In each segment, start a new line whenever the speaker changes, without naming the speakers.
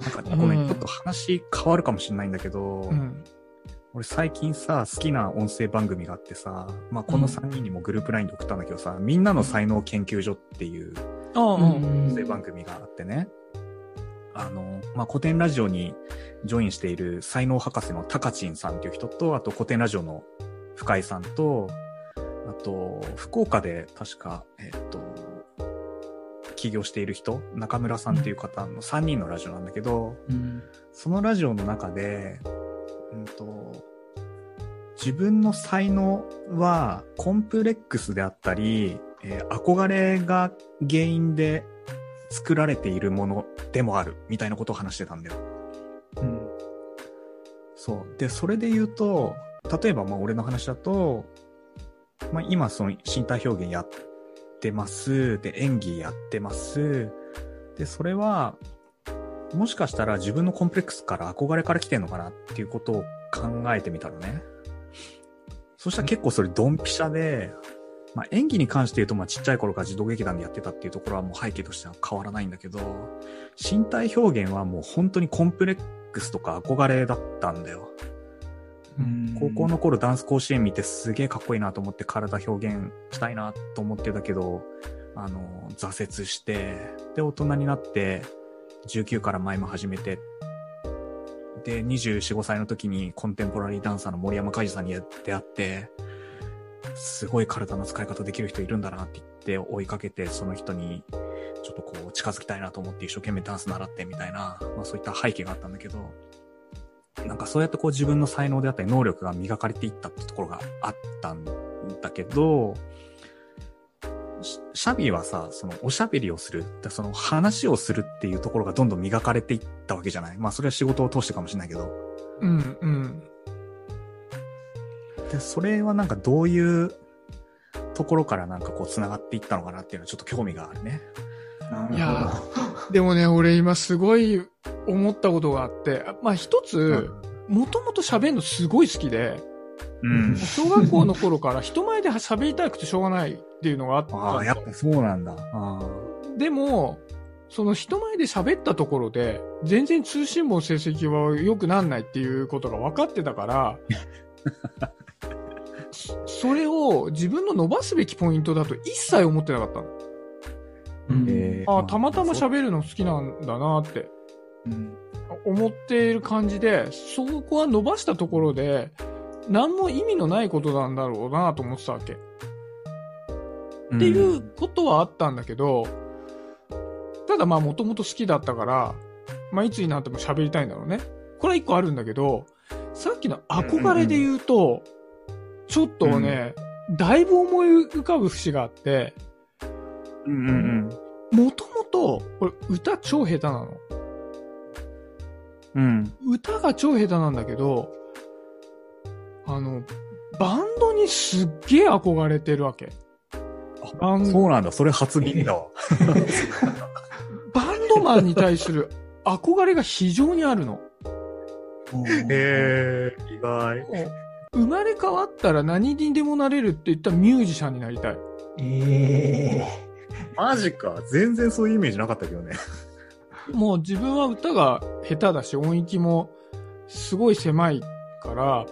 なんかね、ごめん、ちょっと話変わるかもしれないんだけど、
うん。
俺最近さ、好きな音声番組があってさ、まあこの3人にもグループ LINE で送ったんだけどさ、みんなの才能研究所っていう。音声番組があってね、あの、まあ古典ラジオにジョインしている才能博士のタカチンさんっていう人と、あと古典ラジオの深井さんと、あと、福岡で確か、えっと、起業している人、中村さんっていう方の3人のラジオなんだけど、
うん。
そのラジオの中で、うんと、自分の才能はコンプレックスであったり、えー憧れが原因で作られているものでもある、みたいなことを話してたんだよ。
うん。
そう。で、それで言うと、例えばまあ俺の話だと、まあ今その身体表現やってます。で、演技やってます。で、それは、もしかしたら自分のコンプレックスから憧れから来てんのかなっていうことを考えてみたのね。そしたら結構それドンピシャで、まあ演技に関して言うとまあちっちゃい頃から児童劇団でやってたっていうところはもう背景としては変わらないんだけど、身体表現はもう本当にコンプレックスとか憧れだったんだよ。高校の頃ダンス甲子園見てすげえかっこいいなと思って体表現したいなと思ってたけど、あの、挫折して、で、大人になって、19から前も始めて、で、24、5歳の時にコンテンポラリーダンサーの森山海二さんに出会って、すごい体の使い方できる人いるんだなって言って追いかけて、その人にちょっとこう近づきたいなと思って一生懸命ダンス習ってみたいな、まあそういった背景があったんだけど、なんかそうやってこう自分の才能であったり能力が磨かれていったってところがあったんだけど、シシャビはさ、そのおしゃべりをする、でその話をするっていうところがどんどん磨かれていったわけじゃない？まあそれは仕事を通してかもしれないけど。
うん、うん。
で、それはなんかどういうところからなんかこう繋がっていったのかなっていうのはちょっと興味があるね。
なる
いや
ほ
でもね、俺今すごい思ったことがあって、まあ一つ、もともと喋るのすごい好きで、
うん。
小学校の頃から人前で喋りたくてしょうがないっていうのがあった
ああ、やっぱそうなんだ。あ
でも、その人前で喋ったところで、全然通信簿の成績は良くなんないっていうことが分かってたから、そ それを自分の伸ばすべきポイントだと一切思ってなかったの。
うん
えー
ああ、たまたま喋るの好きなんだなって
うん
思っている感じで、そこは伸ばしたところで、何も意味のないことなんだろうなと思ってたわけ。っていうことはあったんだけど、ただまあもともと好きだったから、まあいつになっても喋りたいんだろうね。これは一個あるんだけど、さっきの憧れで言うと、ちょっとね、だいぶ思い浮かぶ節があって、
うんうんうん。
もともと、これ歌超下手なの。
うん。
歌が超下手なんだけど、あの、バンドにすっげえ憧れてるわけ。バン
そうなんだ。それ初耳だわ。
バンドマンに対する憧れが非常にあるの。
へえ、意外。
生まれ変わったら何にでもなれるって言ったらミュージシャンになりたい。
ええ
マジか。全然そういうイメージなかったけどね。
もう自分は歌が下手だし音域もすごい狭いから、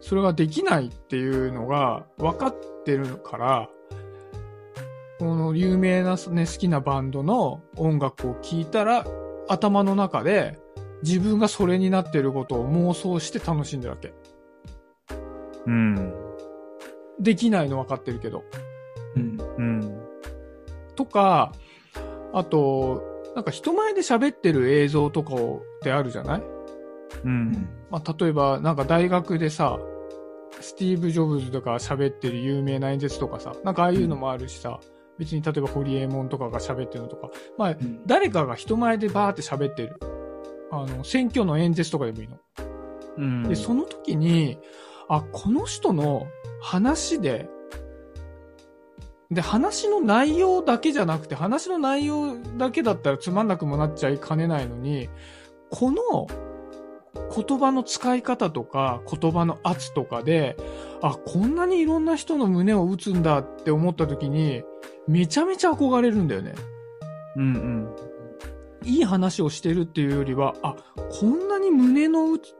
それができないっていうのが分かってるから、この有名な、ね、好きなバンドの音楽を聴いたら、頭の中で自分がそれになってることを妄想して楽しんでるわけ。
うん。
できないの分かってるけど。
うん
うん。
とか、あと、なんか人前で喋ってる映像とかをってあるじゃない？
うん。
まあ、例えば、なんか大学でさ、スティーブ・ジョブズとか喋ってる有名な演説とかさ、なんかああいうのもあるしさ、別に例えばホリエモンとかが喋ってるのとか、まあ、
うん
誰かが人前でバーって喋ってる。あの、選挙の演説とかでもいいの。
うん。
で、その時に、あ、この人の話で、で、話の内容だけじゃなくて、話の内容だけだったらつまんなくもなっちゃいかねないのに、この言葉の使い方とか、言葉の圧とかで、あ、こんなにいろんな人の胸を打つんだって思った時に、めちゃめちゃ憧れるんだよね。
うんうん。
いい話をしてるっていうよりは、あ、こんなに胸の打つ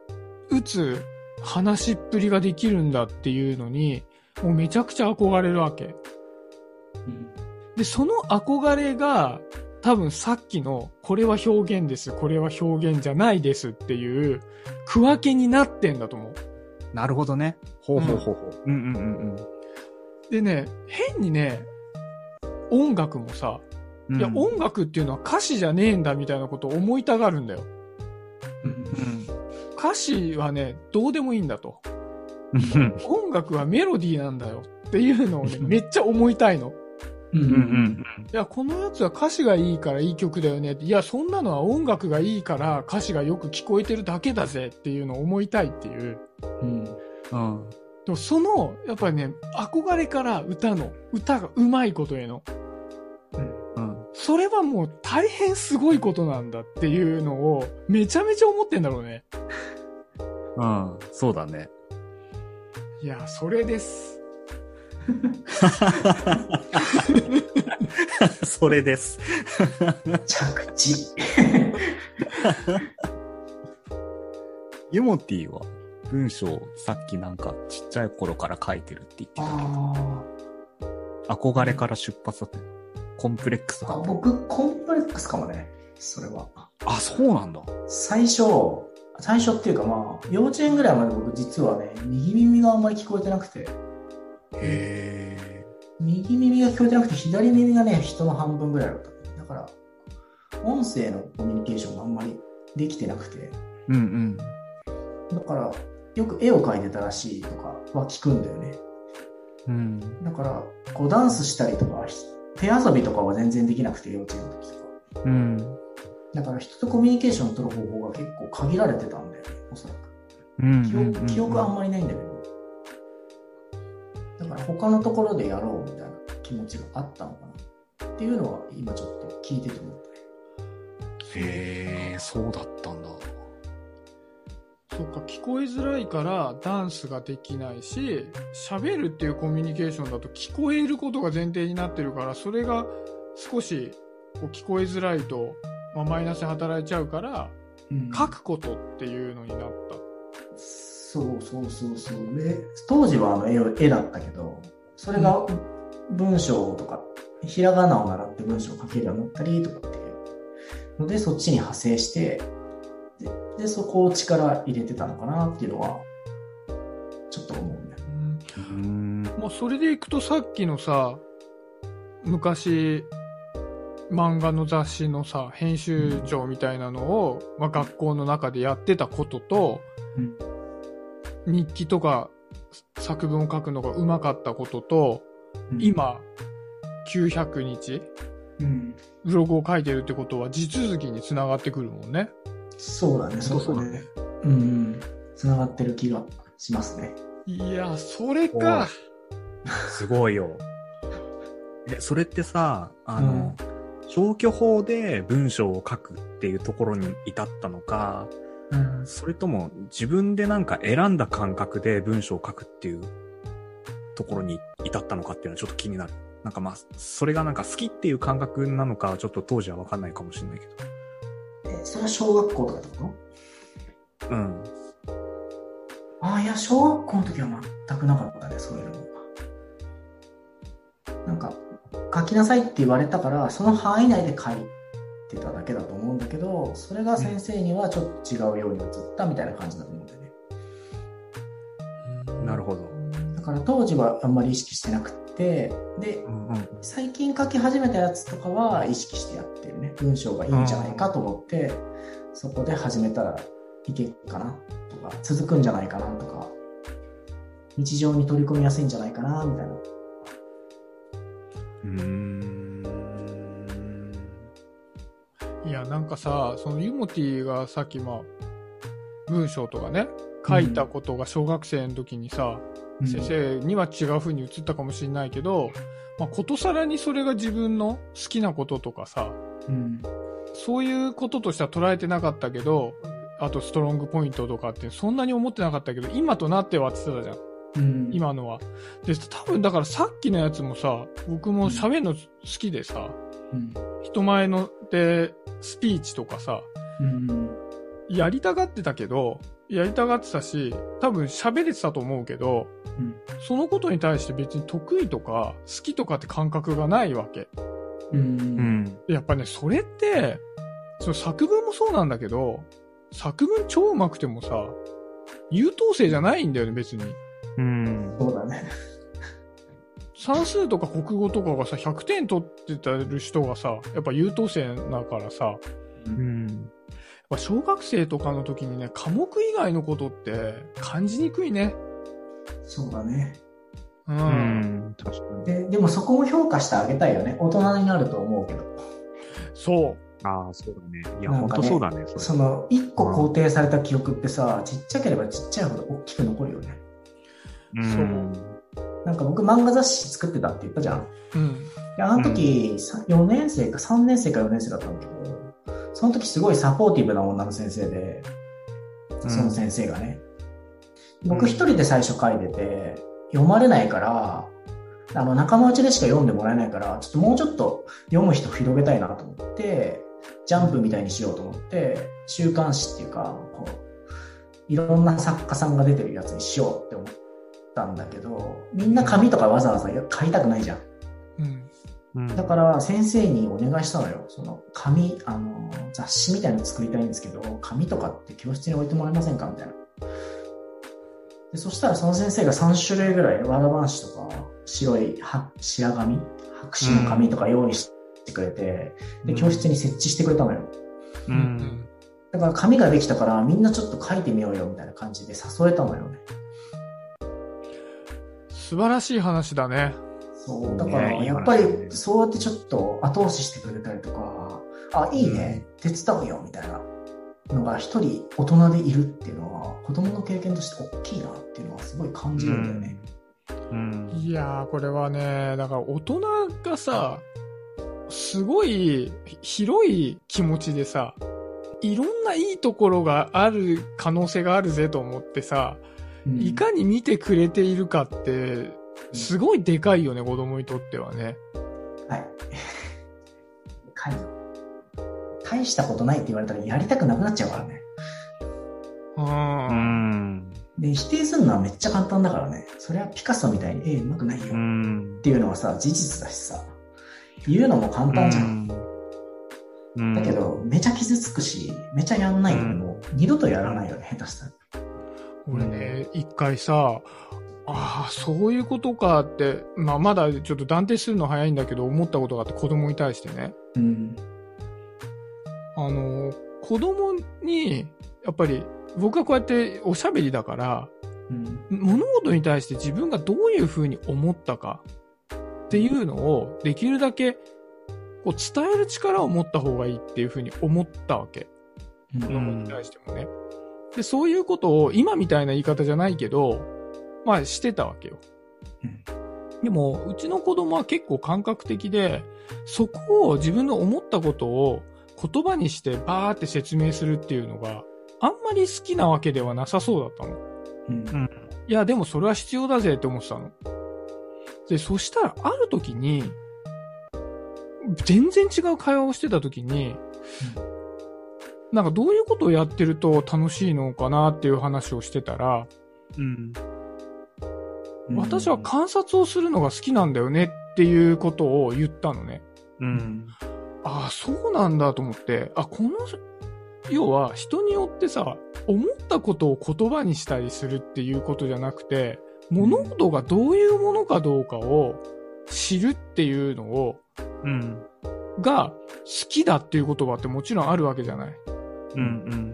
打つ話っぷりができるんだっていうのに、もうめちゃくちゃ憧れるわけ。
うん
で、その憧れが、多分さっきの、これは表現です、これは表現じゃないですっていう、区分けになってんだと思う。
なるほどね。ほうほうほうほう。うんうんうん
でね、変にね、音楽もさ、
うん。
いや、音楽っていうのは歌詞じゃねえんだみたいなことを思いたがるんだよ。
うん
うん。
歌詞はね、どうでもいいんだと。
うん
音楽はメロディーなんだよっていうのをね、めっちゃ思いたいの。
うん
うんうん
いや、このやつは歌詞がいいからいい曲だよね。いや、そんなのは音楽がいいから歌詞がよく聞こえてるだけだぜっていうのを思いたいっていう。
うん
うん。うん。
でもその、やっぱりね、憧れから歌の、歌がうまいことへの、
うん。
それはもう大変すごいことなんだっていうのをめちゃめちゃ思ってんだろうね。
うん。そうだね。
いや、それです。
それです。
着地。
ユモティは文章さっきなんかちっちゃい頃から書いてるって言って
あ
た。憧れから出発だっコンプレックス
ーあ。
が。
僕、コンプレックスかもね。それは。
あ、そうなんだ。
最初、最初っていうかまあ、幼稚園ぐらいまで僕実はね、右耳があんまり聞こえてなくて、
へ
右耳が聞こえてなくて、左耳がね、人の半分ぐらいだった。だから、音声のコミュニケーションがあんまりできてなくて、
ー。うんうん。
だから、よく絵を描いてたらしいとかは聞くんだよね。
うん。
だから、こうダンスしたりとか、ひ手遊びとかは全然できなくて、幼稚園の時とか。
うん。
だから人とコミュニケーションを取る方法が結構限られてたんだよね、おそらく。
うん。
記憶記憶はあんまりないんだけど。だから他のところでやろうみたいな気持ちがあったのかな。っていうのは今ちょっと聞いてて思ったね。
へえ、そうだったんだ。
そっか、聞こえづらいからダンスができないし、喋るっていうコミュニケーションだと聞こえることが前提になってるから、それが少しこう聞こえづらいと、まあ、マイナスに働いちゃうから、
うん
書くことっていうのになった。
そうそうそうそう。で、当時はあの絵を絵だったけど、それが文章とか、ひらがなを習って文章を書けるようになったりとかっていうので、そっちに派生して、で、でそこを力入れてたのかなっていうのは、ちょっと思うんだよ。
うん。
まあ、それでいくとさっきのさ、昔、漫画の雑誌のさ、編集長みたいなのを、まあ、学校の中でやってたことと、
うん
日記とか作文を書くのがうまかったことと、
うん、
今、900日、
うん。
ブログを書いてるってことは地続きにつながってくるもんね。
そうだね、そうだね。
ね。
うんうん。繋がってる気がしますね。
いや、それか。
すごいよ。え、それってさ、あの、消去法で文章を書くっていうところに至ったのか、
うん。
それとも自分でなんか選んだ感覚で文章を書くっていうところに至ったのかっていうのはちょっと気になる。なんかまあ、それがなんか好きっていう感覚なのか、ちょっと当時はわかんないかもしれないけど。
え、それは小学校とかってこと？
うん。
ああ、いや、小学校の時は全くなかったね、そういうのなんか、書きなさいって言われたから、その範囲内で書いてただけだと思うんだけど、それが先生にはちょっと違うように映ったみたいな感じだと思うんだよね。
なるほど。
だから当時はあんまり意識してなくって、で、
うんうん。
最近書き始めたやつとかは意識してやってるね。文章がいいんじゃないかと思って、そこで始めたらいけるかなとか、続くんじゃないかなとか、日常に取り込みやすいんじゃないかなみたいな。
うーん。
いや、なんかさ、そのユモティがさっきまあ、文章とかね、書いたことが小学生の時にさ、先生には違う風に映ったかもしれないけど、まあ、ことさらにそれが自分の好きなこととかさ、
うん。
そういうこととしては捉えてなかったけど、あとストロングポイントとかってそんなに思ってなかったけど、今となってはって言ってたじゃん。
うん。
今のは。で、多分だからさっきのやつもさ、僕も喋るの好きでさ、
うん。
人前ので、スピーチとかさ、
うん。
やりたがってたけど、やりたがってたし、多分喋れてたと思うけど、
うん
そのことに対して別に得意とか好きとかって感覚がないわけ。
う。
うん
やっぱね、それって、その作文もそうなんだけど、作文超上手くてもさ、優等生じゃないんだよね、別に。
うん。
そうだね。
算数とか国語とかがさ、100点取ってたる人がさ、やっぱ優等生だからさ、やっ
うん。
ぱ小学生とかの時にね、科目以外のことって感じにくいね。
そうだね。
う。
うんん。確かに。
で、でもそこも評価してあげたいよね。大人になると思うけど。
そう。
ああ、そうだね。いや、
ね
当そうだね。それ
その、一個肯定された記憶ってさ、ちっちゃければちっちゃいほど大きく残るよね。
うん。
なんか僕漫画雑誌作ってたって言ったじゃん。
うん。
であの時、さ4年生か3年生か4年生だったんだけど、その時すごいサポーティブな女の先生で、
うん
その先生がね。僕一人で最初書いてて、読まれないから、あの仲間内でしか読んでもらえないから、ちょっともうちょっと読む人広げたいなと思って、ジャンプみたいにしようと思って、週刊誌っていうか、こう、いろんな作家さんが出てるやつにしようって思ったんだけど、みんな紙とかわざわざ買いたくないじゃん。
うん。
うん
だから先生にお願いしたのよ。その紙、あの、雑誌みたいなの作りたいんですけど、紙とかって教室に置いてもらえませんか？みたいな。でそしたらその先生が3種類ぐらい、わらばんしとか、白いは白紙？白紙の紙とか用意してくれて、で、教室に設置してくれたのよ。
う。
うんん。
だから紙ができたからみんなちょっと書いてみようよみたいな感じで誘えたのよね。
素晴らしい話だね。
そう。だから、やっぱり、そうやってちょっと後押ししてくれたりとか、あ、いいね、手伝うよ、みたいなのが一人大人でいるっていうのは、子供の経験として大きいなっていうのはすごい感じるんだよね。
うん。
いやー、これはね、だから大人がさ、すごい広い気持ちでさ、いろんないいところがある可能性があるぜと思ってさ、
うん
いかに見てくれているかって、すごいでかいよね、子供にとってはね。
はい。かい大したことないって言われたらやりたくなくなっちゃうからね。
うん。
うん。
で、否定するのはめっちゃ簡単だからね。それはピカソみたいに、ええ、うまくないよ
う
っ
ん。
ていうのはさ、事実だしさ、言うのも簡単じゃん。
うん。
だけど、めちゃ傷つくし、めちゃやんないともう二度とやらないよね、下手したら。
俺ね、一回さ、ああ、そういうことかって、まあ、まだちょっと断定するの早いんだけど、思ったことがあって子供に対してね。
うん。
あの、子供に、やっぱり、僕はこうやっておしゃべりだから、
うん。
物事に対して自分がどういうふうに思ったかっていうのを、できるだけ、こう伝える力を持った方がいいっていうふうに思ったわけ。
うん
子供に対してもね。で、そういうことを今みたいな言い方じゃないけど、まあしてたわけよ。
うん
でも、うちの子供は結構感覚的で、そこを自分の思ったことを言葉にしてバーって説明するっていうのがあんまり好きなわけではなさそうだったの。
うん。
いや、でもそれは必要だぜって思ってたの。で、そしたらある時に、全然違う会話をしてた時に、なんかどういうことをやってると楽しいのかなっていう話をしてたら、
うん。
私は観察をするのが好きなんだよねっていうことを言ったのね。
うん。
ああ、そうなんだと思って、あ、この、要は人によってさ、思ったことを言葉にしたりするっていうことじゃなくて、物事がどういうものかどうかを知るっていうのを、
うん。
が好きだっていう言葉ってもちろんあるわけじゃない。
うん。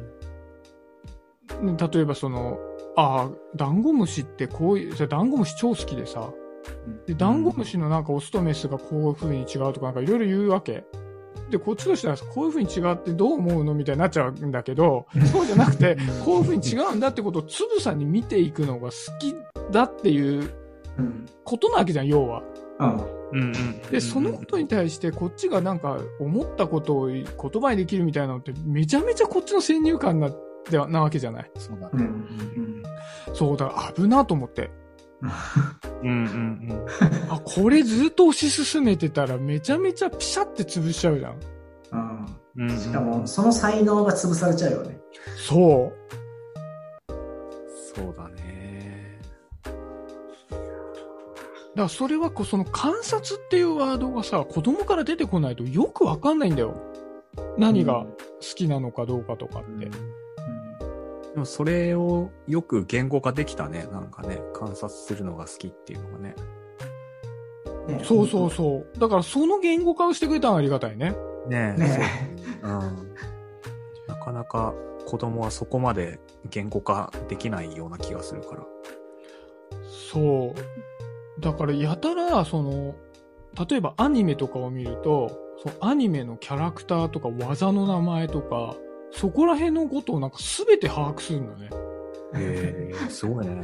ね例えばその、ああ、ダンゴムシってこういう、ダンゴムシ超好きでさ、で、ダンゴムシのなんかオスとメスがこういう風に違うとかなんかいろいろ言うわけ。で、こっちとしてはこういう風に違ってどう思うのみたいになっちゃうんだけど、そうじゃなくて、こういう風に違うんだってことをつぶさに見ていくのが好きだっていう
うん。
ことなわけじゃん、要は。
うん。
うん。
で、そのことに対してこっちがなんか思ったことを言葉にできるみたいなのってめちゃめちゃこっちの先入観な、ではなわけじゃない？
そうだ
うん。う
ね。
ん。
そう、だから危なと思って。
うんうん
あ、これずっと推し進めてたらめちゃめちゃピシャって潰しちゃうじゃん。
うん。
うん。
しかも、その才能が潰されちゃうよね。
そう。
そうだね。
からそれはこうその観察っていうワードがさ、子供から出てこないとよくわかんないんだよ。何が好きなのかどうかとかって。
でもそれをよく言語化できたね。なんかね、観察するのが好きっていうのがね。
うんね
そうそうそう。だからその言語化をしてくれたのはありがたいね。
ねえ。
ね
そううん。なかなか子供はそこまで言語化できないような気がするから。
そう。だからやたら、その、例えばアニメとかを見ると、そうアニメのキャラクターとか技の名前とか、そこら辺のことをなんか全て把握するんだね。
へえ、すごいね。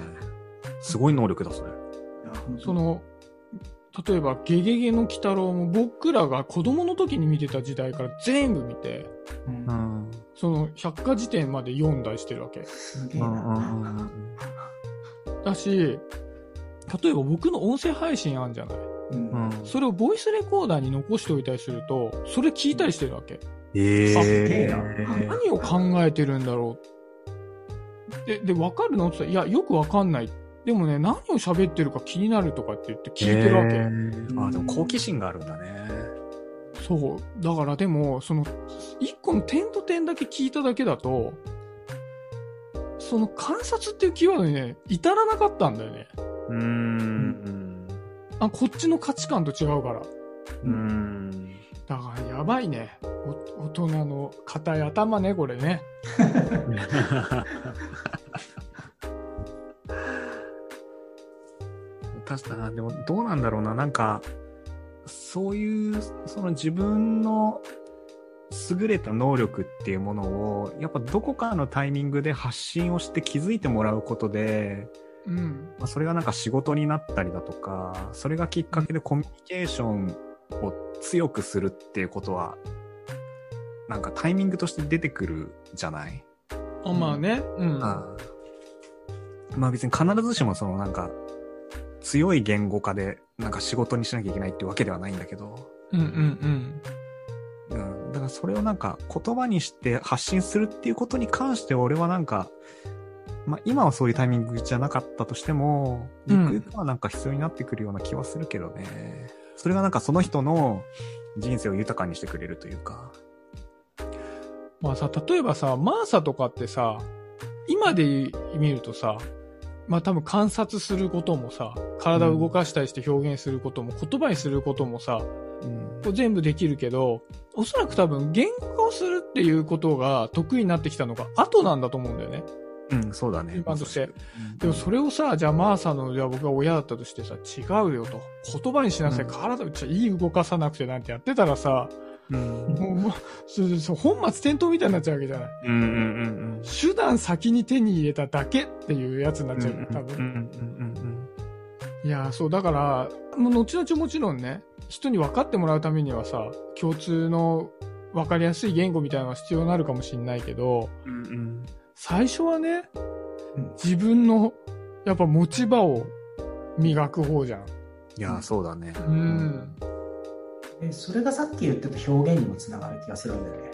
すごい能力だ、それ。
その、例えば、ゲゲゲの鬼太郎も僕らが子供の時に見てた時代から全部見て、
うん
ん。
その百科事典まで読んだりしてるわけ。
すげえ
うんうん
な。
だし、例えば僕の音声配信あるんじゃない？
うん。
それをボイスレコーダーに残しておいたりすると、それ聞いたりしてるわけ。
え
すげえ
え
な
何を考えてるんだろう？で、で、わかるの？って言ったら、いや、よくわかんない。でもね、何を喋ってるか気になるとかって言って聞いてるわけ。
へーあ、でも好奇心があるんだね。
そう。だからでも、その、一個の点と点だけ聞いただけだと、その観察っていうキーワードにね、至らなかったんだよね。
うーん。
あ、こっちの価値観と違うから。
うーん。
だからやばいね。お大人の硬い頭ね、これね。
確かに、でもどうなんだろうな。なんか、そういう、その自分の優れた能力っていうものを、やっぱどこかのタイミングで発信をして気づいてもらうことで、
うん。
まあ、それがなんか仕事になったりだとか、それがきっかけでコミュニケーションを強くするっていうことは、なんかタイミングとして出てくるじゃない？
あまあね。うん。
あまあ別に必ずしもそのなんか強い言語化でなんか仕事にしなきゃいけないってわけではないんだけど、
うんうん
うん。だからそれをなんか言葉にして発信するっていうことに関して俺はなんか、まあ今はそういうタイミングじゃなかったとしても、ゆくゆくはなんか必要になってくるような気はするけどね。それがなんかその人の人生を豊かにしてくれるというか。
まあさ、例えばさ、マーサとかってさ、今で見るとさ、まあ多分観察することもさ、体を動かしたりして表現することも、言葉にすることもさ、
うん
全部できるけど、おそらく多分言語化をするっていうことが得意になってきたのが後なんだと思うんだよね。
うん、そうだね。
今として
うん。
でもそれをさ、じゃあマーサの、じゃあ僕が親だったとしてさ、違うよと。言葉にしなさい。
うん
体をちょいい動かさなくてなんてやってたらさ、
うん。
もう、そうそう本末転倒みたいになっちゃうわけじゃない。
うんうんうん
手段先に手に入れただけっていうやつになっ
うん。
ちゃうよ、多分。
うんうんうん
いやー、そう、だから、もう後々もちろんね、人に分かってもらうためにはさ、共通の分かりやすい言語みたいなのが必要になるかもしれないけど、
うんうんうん。
最初はね
うん、
自分の、やっぱ持ち場を磨く方じゃん。
いや、そうだね。
うん。
でそれがさっき言ってた表現にもつながる気がするんだよね。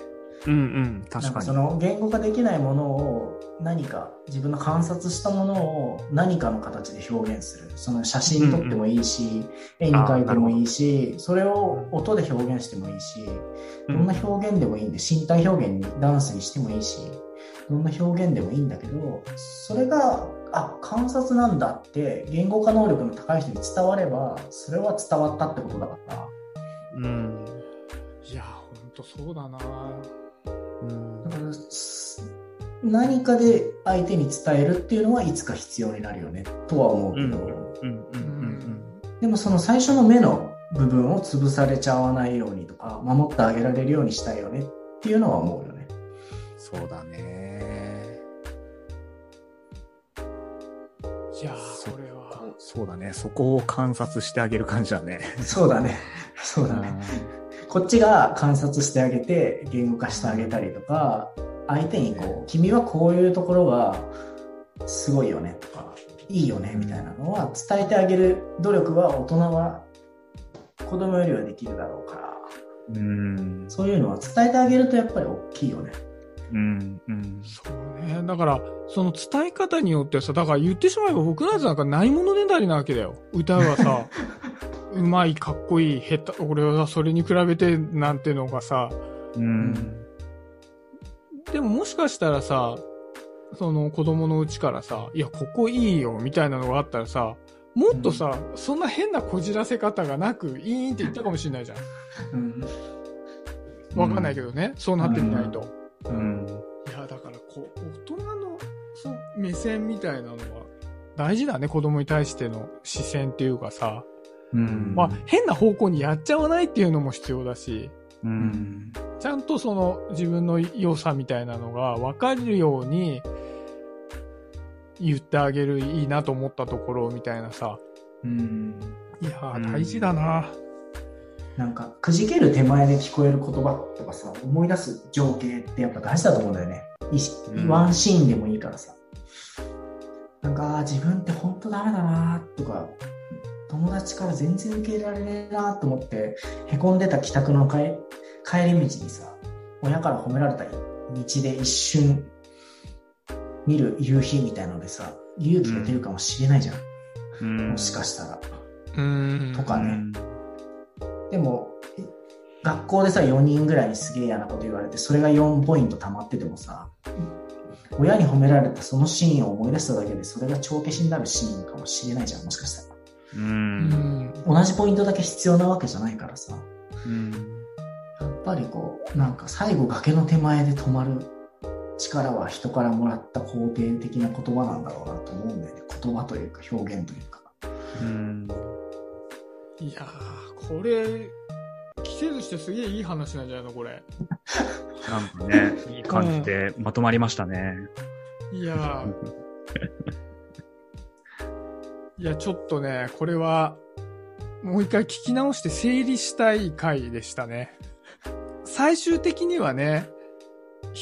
うんうん。
なんか
確かに。
その言語化できないものを何か自分の観察したものを何かの形で表現する。その写真撮ってもいいし、絵に描いてもいいし、それを音で表現してもいいし、どんな表現でもいいんで、身体表現にダンスにしてもいいし、どんな表現でもいいんだけど、それが、あ、観察なんだって言語化能力の高い人に伝われば、それは伝わったってことだから、
うん。
いやー、ほんとそうだな
うん
だからす何かで相手に伝えるっていうのはいつか必要になるよねとは思うけど、
うんうんうん
でもその最初の目の部分を潰されちゃわないようにとか守ってあげられるようにしたいよねっていうのは思うよね。
そうだね。そうだね。そこを観察してあげる感じだね。
そうだね。そうだね。こっちが観察してあげて言語化してあげたりとか相手にこう君はこういうところがすごいよねとかいいよねみたいなのは伝えてあげる努力は大人は子供よりはできるだろうから、
うん。
そういうのは伝えてあげるとやっぱり大きいよね。
うん。うん。
そうね。だから、その伝え方によってさ、だから言ってしまえば僕のやつなんかないものねだりなわけだよ。歌はさ、うまい、かっこいい、下手、俺はそれに比べてなんてのがさ、
うん。
でももしかしたらさ、その子供のうちからさ、いや、ここいいよ、みたいなのがあったらさ、もっとさ、そんな変なこじらせ方がなく、いいんって言ったかもしれないじゃん。
うん。
わかんないけどね、そうなってみないと。
うん。
いや、目線みたいなのは、大事だね、子供に対しての視線っていうかさ、
うん。
まあ、変な方向にやっちゃわないっていうのも必要だし、
うん。
ちゃんとその自分の良さみたいなのが分かるように言ってあげるいいなと思ったところみたいなさ。
うん。
いや大事だな。
なんか、くじける手前で聞こえる言葉とかさ、思い出す情景ってやっぱ大事だと思うんだよね。ワンシーンでもいいからさ。なんか、自分って本当ダメだなとか、友達から全然受け入れられねえなと思って、へこんでた帰宅の帰帰り道にさ、親から褒められた道で一瞬見る夕日みたいのでさ、勇気が出るかもしれないじゃん。
うん。
もしかしたら。
うーん。
とかね。でも、え学校でさ、4人ぐらいにすげえ嫌なこと言われて、それが4ポイント溜まっててもさ、親に褒められたそのシーンを思い出しただけで、それが帳消しになるシーンかもしれないじゃん、もしかしたら。
う。
うんん。
同じポイントだけ必要なわけじゃないからさ、
うん。
やっぱりこう、なんか最後崖の手前で止まる力は人からもらった肯定的な言葉なんだろうなと思うんだよね。言葉というか表現というか。
うん。
いやー、これ、季節してすげえいい話なんじゃないのこれ。
なんかね、いい感じでまとまりましたね。
いやー、いや、ちょっとね、これは、もう一回聞き直して整理したい回でしたね。最終的にはね、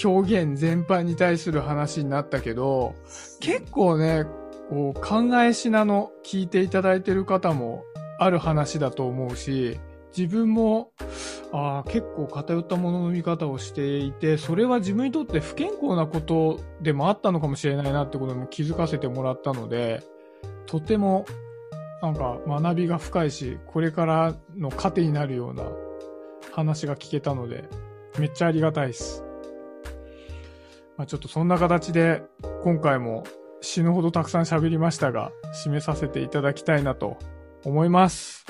表現全般に対する話になったけど、結構ね、こう考えしなの聞いていただいてる方もある話だと思うし、自分も、あ、結構偏ったものの見方をしていて、それは自分にとって不健康なことでもあったのかもしれないなってことも気づかせてもらったので、とても、なんか学びが深いし、これからの糧になるような話が聞けたので、めっちゃありがたいです。まあちょっとそんな形で、今回も死ぬほどたくさん喋りましたが、締めさせていただきたいなと思います。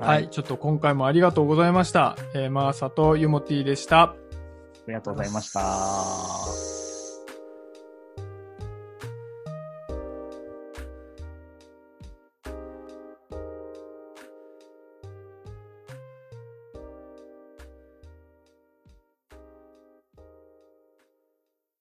はい、ちょっと今回もありがとうございました。えー、マーサとユモティでした。
ありがとうございました。